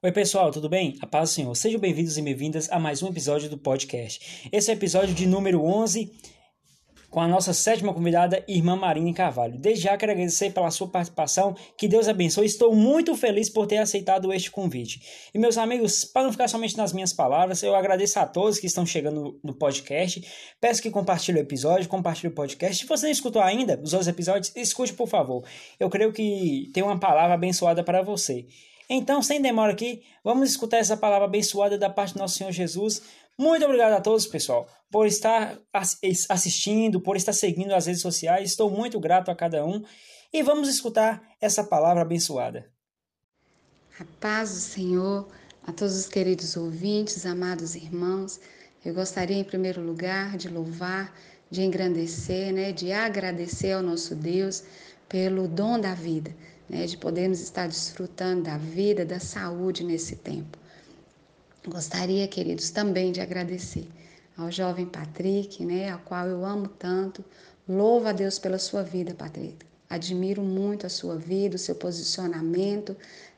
Oi, pessoal, tudo bem? A paz do Senhor. Sejam bem-vindos e bem-vindas a mais um episódio do podcast. Esse é o episódio de número 11 com a nossa sétima convidada, irmã Marina Carvalho. Desde já quero agradecer pela sua participação, que Deus abençoe. Estou muito feliz por ter aceitado este convite. E meus amigos, para não ficar somente nas minhas palavras, eu agradeço a todos que estão chegando no podcast. Peço que compartilhe o episódio, compartilhe o podcast. Se você não escutou ainda os outros episódios, escute por favor. Eu creio que tem uma palavra abençoada para você. Então, sem demora aqui, vamos escutar essa palavra abençoada da parte do nosso Senhor Jesus. Muito obrigado a todos, pessoal, por estar assistindo, por estar seguindo as redes sociais. Estou muito grato a cada um. E vamos escutar essa palavra abençoada. A paz do Senhor a todos os queridos ouvintes, amados irmãos. Eu gostaria, em primeiro lugar, de louvar, de engrandecer, né, de agradecer ao nosso Deus pelo dom da vida né, de podermos estar desfrutando da vida, da saúde nesse tempo. Gostaria, queridos, também de agradecer ao jovem Patrick, né, ao qual eu amo tanto. Louvo a Deus pela sua vida, Patrick. Admiro muito a sua vida, o seu posicionamento,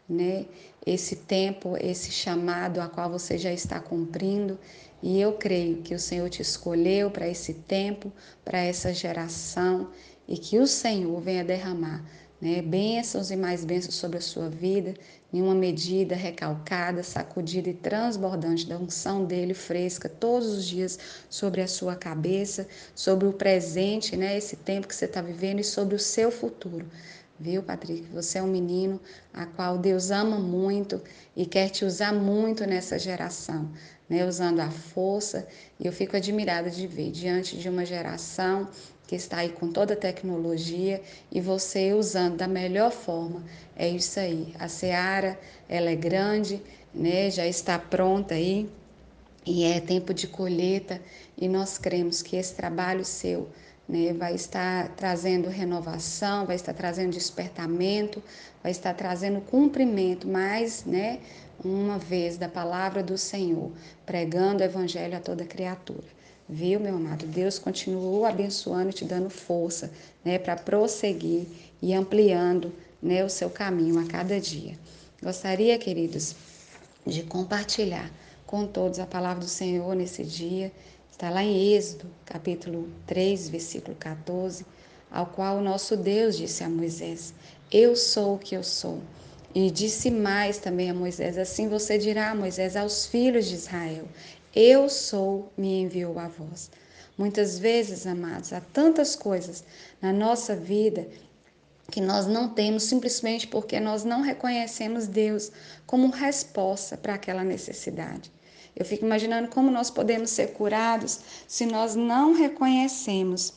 né, esse tempo, esse chamado a qual você já está cumprindo. E eu creio que o Senhor te escolheu para esse tempo, para essa geração, e que o Senhor venha derramar né? Bênçãos e mais bênçãos sobre a sua vida, em uma medida recalcada, sacudida e transbordante da unção dele fresca todos os dias sobre a sua cabeça, sobre o presente, né? Esse tempo que você está vivendo e sobre o seu futuro. Viu, Patrick? Você é um menino a qual Deus ama muito e quer te usar muito nessa geração, né? Usando a força. E eu fico admirada de ver diante de uma geração que está aí com toda a tecnologia e você usando da melhor forma. É isso aí. A seara, ela é grande, né? Já está pronta aí e é tempo de colheita e nós cremos que esse trabalho seu né, vai estar trazendo renovação, vai estar trazendo despertamento, vai estar trazendo cumprimento, mais, né, uma vez da palavra do Senhor, pregando o evangelho a toda criatura. Viu, meu amado? Deus continuou abençoando e te dando força, né, para prosseguir e ampliando, né, o seu caminho a cada dia. Gostaria, queridos, de compartilhar com todos a palavra do Senhor nesse dia. Está lá em Êxodo, capítulo 3, versículo 14, ao qual o nosso Deus disse a Moisés: Eu sou o que eu sou. E disse mais também a Moisés: Assim você dirá, Moisés, aos filhos de Israel: eu sou, me enviou a vós. Muitas vezes, amados, há tantas coisas na nossa vida que nós não temos simplesmente porque nós não reconhecemos Deus como resposta para aquela necessidade. Eu fico imaginando como nós podemos ser curados se nós não reconhecemos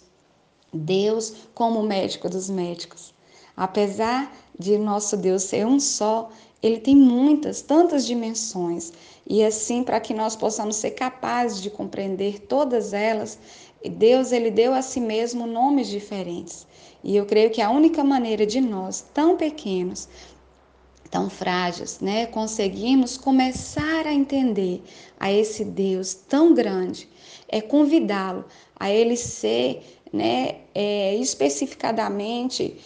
Deus como médico dos médicos. Apesar de nosso Deus ser um só, ele tem muitas, tantas dimensões. E assim, para que nós possamos ser capazes de compreender todas elas, Deus ele deu a si mesmo nomes diferentes. E eu creio que a única maneira de nós, tão pequenos, tão frágeis, né, conseguimos começar a entender a esse Deus tão grande, é convidá-lo a ele ser, né, é, especificadamente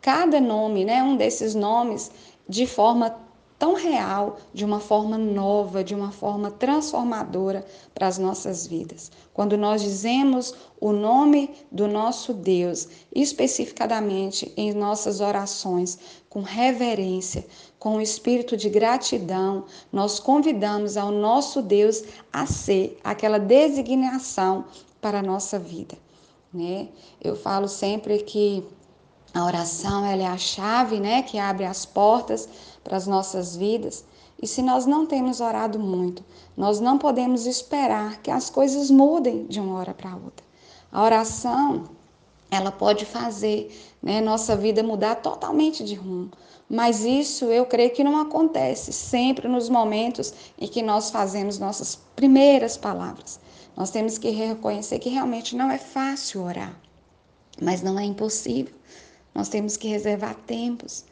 cada nome, né, um desses nomes de forma tão real, de uma forma nova, de uma forma transformadora para as nossas vidas. Quando nós dizemos o nome do nosso Deus, especificadamente em nossas orações, com reverência, com o espírito de gratidão, nós convidamos ao nosso Deus a ser aquela designação para a nossa vida. Né? Eu falo sempre que a oração ela é a chave, né, que abre as portas para as nossas vidas. E se nós não temos orado muito, nós não podemos esperar que as coisas mudem de uma hora para outra. A oração, ela pode fazer né, nossa vida mudar totalmente de rumo. Mas isso eu creio que não acontece sempre nos momentos em que nós fazemos nossas primeiras palavras. Nós temos que reconhecer que realmente não é fácil orar, mas não é impossível. Nós temos que reservar tempos,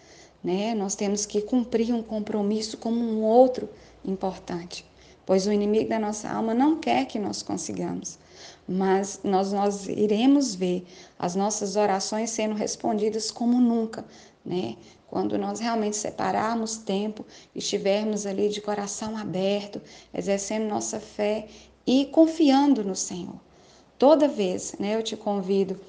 né? Nós temos que cumprir um compromisso como um outro importante, pois o inimigo da nossa alma não quer que nós consigamos. mas nós, nós iremos ver as nossas orações sendo respondidas como nunca, né? Quando nós realmente separarmos tempo, estivermos ali de coração aberto, exercendo nossa fé e confiando no Senhor. Toda vez, né, eu te convido,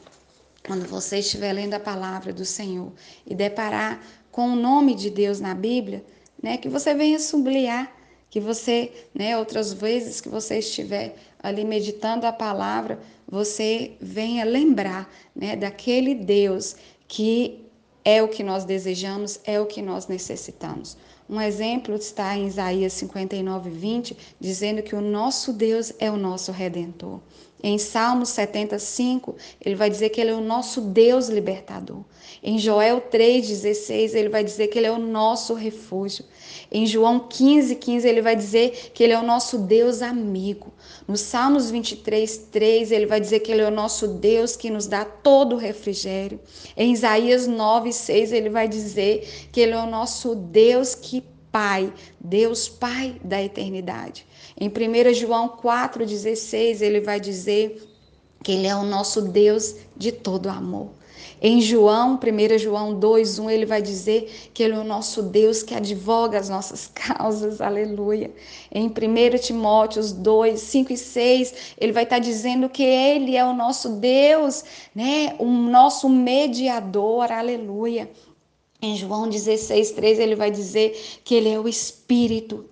quando você estiver lendo a palavra do Senhor e deparar com o nome de Deus na Bíblia, né, que você venha sublinhar, que você, né, outras vezes que você estiver ali meditando a palavra, você venha lembrar, né, daquele Deus que é o que nós desejamos, é o que nós necessitamos. Um exemplo está em Isaías 59, 20, dizendo que o nosso Deus é o nosso redentor. Em Salmos 75, ele vai dizer que ele é o nosso Deus libertador. Em Joel 3,16, ele vai dizer que ele é o nosso refúgio. Em João 15, 15, ele vai dizer que ele é o nosso Deus amigo. No Salmos 23, 3, ele vai dizer que ele é o nosso Deus que nos dá todo o refrigério. Em Isaías 9, 6, ele vai dizer que ele é o nosso Deus que Pai, Deus Pai da eternidade. Em 1 João 4,16, ele vai dizer que ele é o nosso Deus de todo amor. Em João, 1 João 2:1, ele vai dizer que ele é o nosso Deus que advoga as nossas causas. Aleluia. Em 1 Timóteo 2, 5 e 6, ele vai estar dizendo que ele é o nosso Deus, né? O nosso mediador. Aleluia. Em João 16, 3, ele vai dizer que ele é o Espírito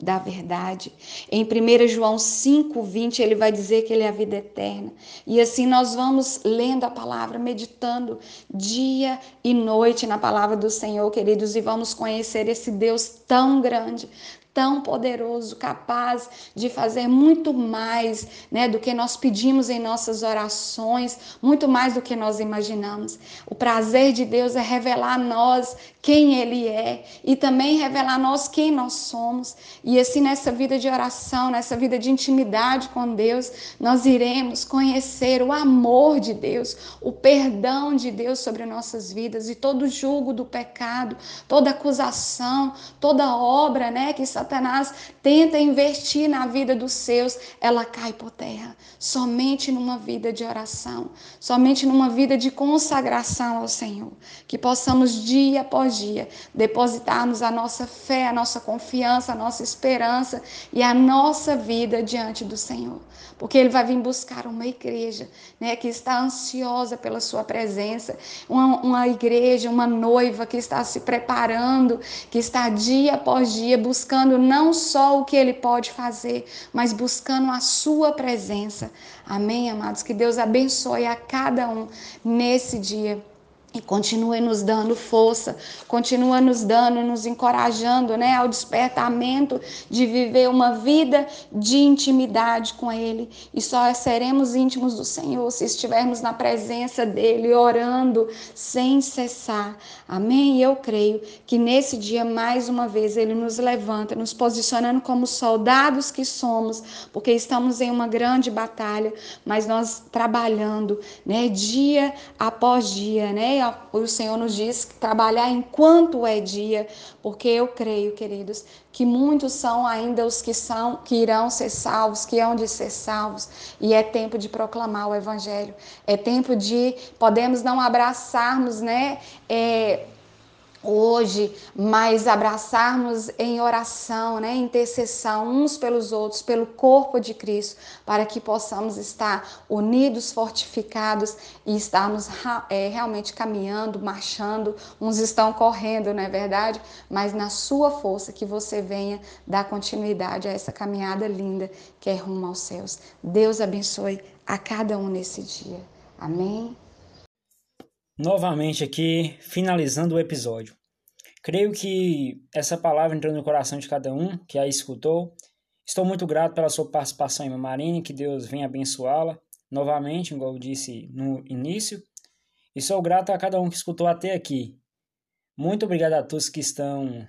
da verdade. Em 1 João 5, 20, ele vai dizer que ele é a vida eterna. E assim nós vamos lendo a palavra, meditando dia e noite na palavra do Senhor, queridos, e vamos conhecer esse Deus tão grande, tão poderoso, capaz de fazer muito mais né, do que nós pedimos em nossas orações, muito mais do que nós imaginamos. O prazer de Deus é revelar a nós quem Ele é e também revelar a nós quem nós somos. E assim, nessa vida de oração, nessa vida de intimidade com Deus, nós iremos conhecer o amor de Deus, o perdão de Deus sobre nossas vidas e todo o julgo do pecado, toda acusação, toda obra né, que Satanás tenta investir na vida dos seus, ela cai por terra. Somente numa vida de oração, somente numa vida de consagração ao Senhor. Que possamos dia após dia depositarmos a nossa fé, a nossa confiança, a nossa esperança e a nossa vida diante do Senhor. Porque Ele vai vir buscar uma igreja né, que está ansiosa pela Sua presença, uma, uma igreja, uma noiva que está se preparando, que está dia após dia buscando não só o que ele pode fazer, mas buscando a sua presença. Amém, amados? Que Deus abençoe a cada um nesse dia. E continue nos dando força, continua nos dando, nos encorajando né, ao despertamento de viver uma vida de intimidade com Ele. E só seremos íntimos do Senhor se estivermos na presença dEle, orando sem cessar. Amém? E eu creio que nesse dia, mais uma vez, Ele nos levanta, nos posicionando como soldados que somos, porque estamos em uma grande batalha, mas nós trabalhando né, dia após dia, né? O Senhor nos diz trabalhar enquanto é dia, porque eu creio, queridos, que muitos são ainda os que são, que irão ser salvos, que hão de ser salvos, e é tempo de proclamar o Evangelho, é tempo de podemos não abraçarmos, né? É, hoje, mas abraçarmos em oração, né, intercessão uns pelos outros, pelo corpo de Cristo, para que possamos estar unidos, fortificados e estarmos é, realmente caminhando, marchando. Uns estão correndo, não é verdade? Mas na sua força que você venha dar continuidade a essa caminhada linda que é rumo aos céus. Deus abençoe a cada um nesse dia. Amém novamente aqui, finalizando o episódio. Creio que essa palavra entrou no coração de cada um que a escutou. Estou muito grato pela sua participação, irmã Marine, que Deus venha abençoá-la novamente, igual eu disse no início. E sou grato a cada um que escutou até aqui. Muito obrigado a todos que estão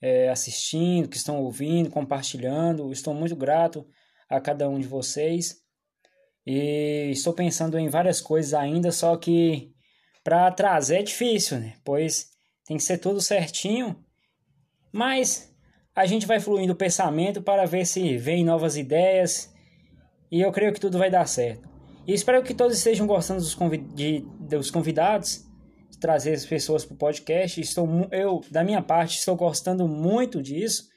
é, assistindo, que estão ouvindo, compartilhando. Estou muito grato a cada um de vocês. E estou pensando em várias coisas ainda, só que para trazer é difícil, né? Pois tem que ser tudo certinho. Mas a gente vai fluindo o pensamento para ver se vem novas ideias E eu creio que tudo vai dar certo. E espero que todos estejam gostando dos, convid de, dos convidados, de trazer as pessoas para o podcast. Estou, eu, da minha parte, estou gostando muito disso.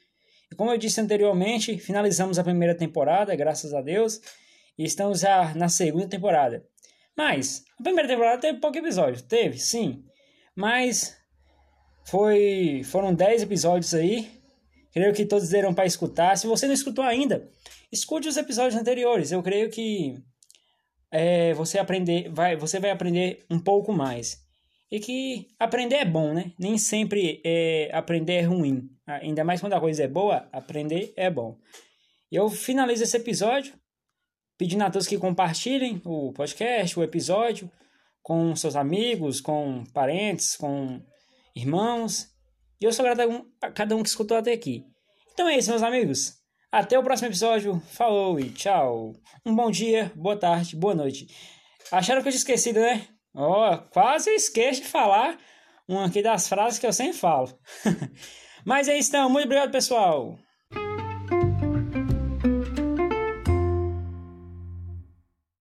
E como eu disse anteriormente, finalizamos a primeira temporada, graças a Deus, e estamos já na segunda temporada. Mas, a primeira temporada teve pouco episódio. Teve, sim. Mas foi, foram 10 episódios aí. Creio que todos deram para escutar. Se você não escutou ainda, escute os episódios anteriores. Eu creio que é, você aprender, vai, você vai aprender um pouco mais. E que aprender é bom, né? Nem sempre é, aprender é ruim. Ainda mais quando a coisa é boa, aprender é bom. Eu finalizo esse episódio pedindo a todos que compartilhem o podcast, o episódio, com seus amigos, com parentes, com irmãos. E eu sou grato a cada um que escutou até aqui. Então é isso, meus amigos. Até o próximo episódio. Falou e tchau. Um bom dia, boa tarde, boa noite. Acharam que eu tinha esquecido, né? Ó, oh, quase esqueço de falar uma aqui das frases que eu sempre falo. Mas é isso, então. Muito obrigado, pessoal.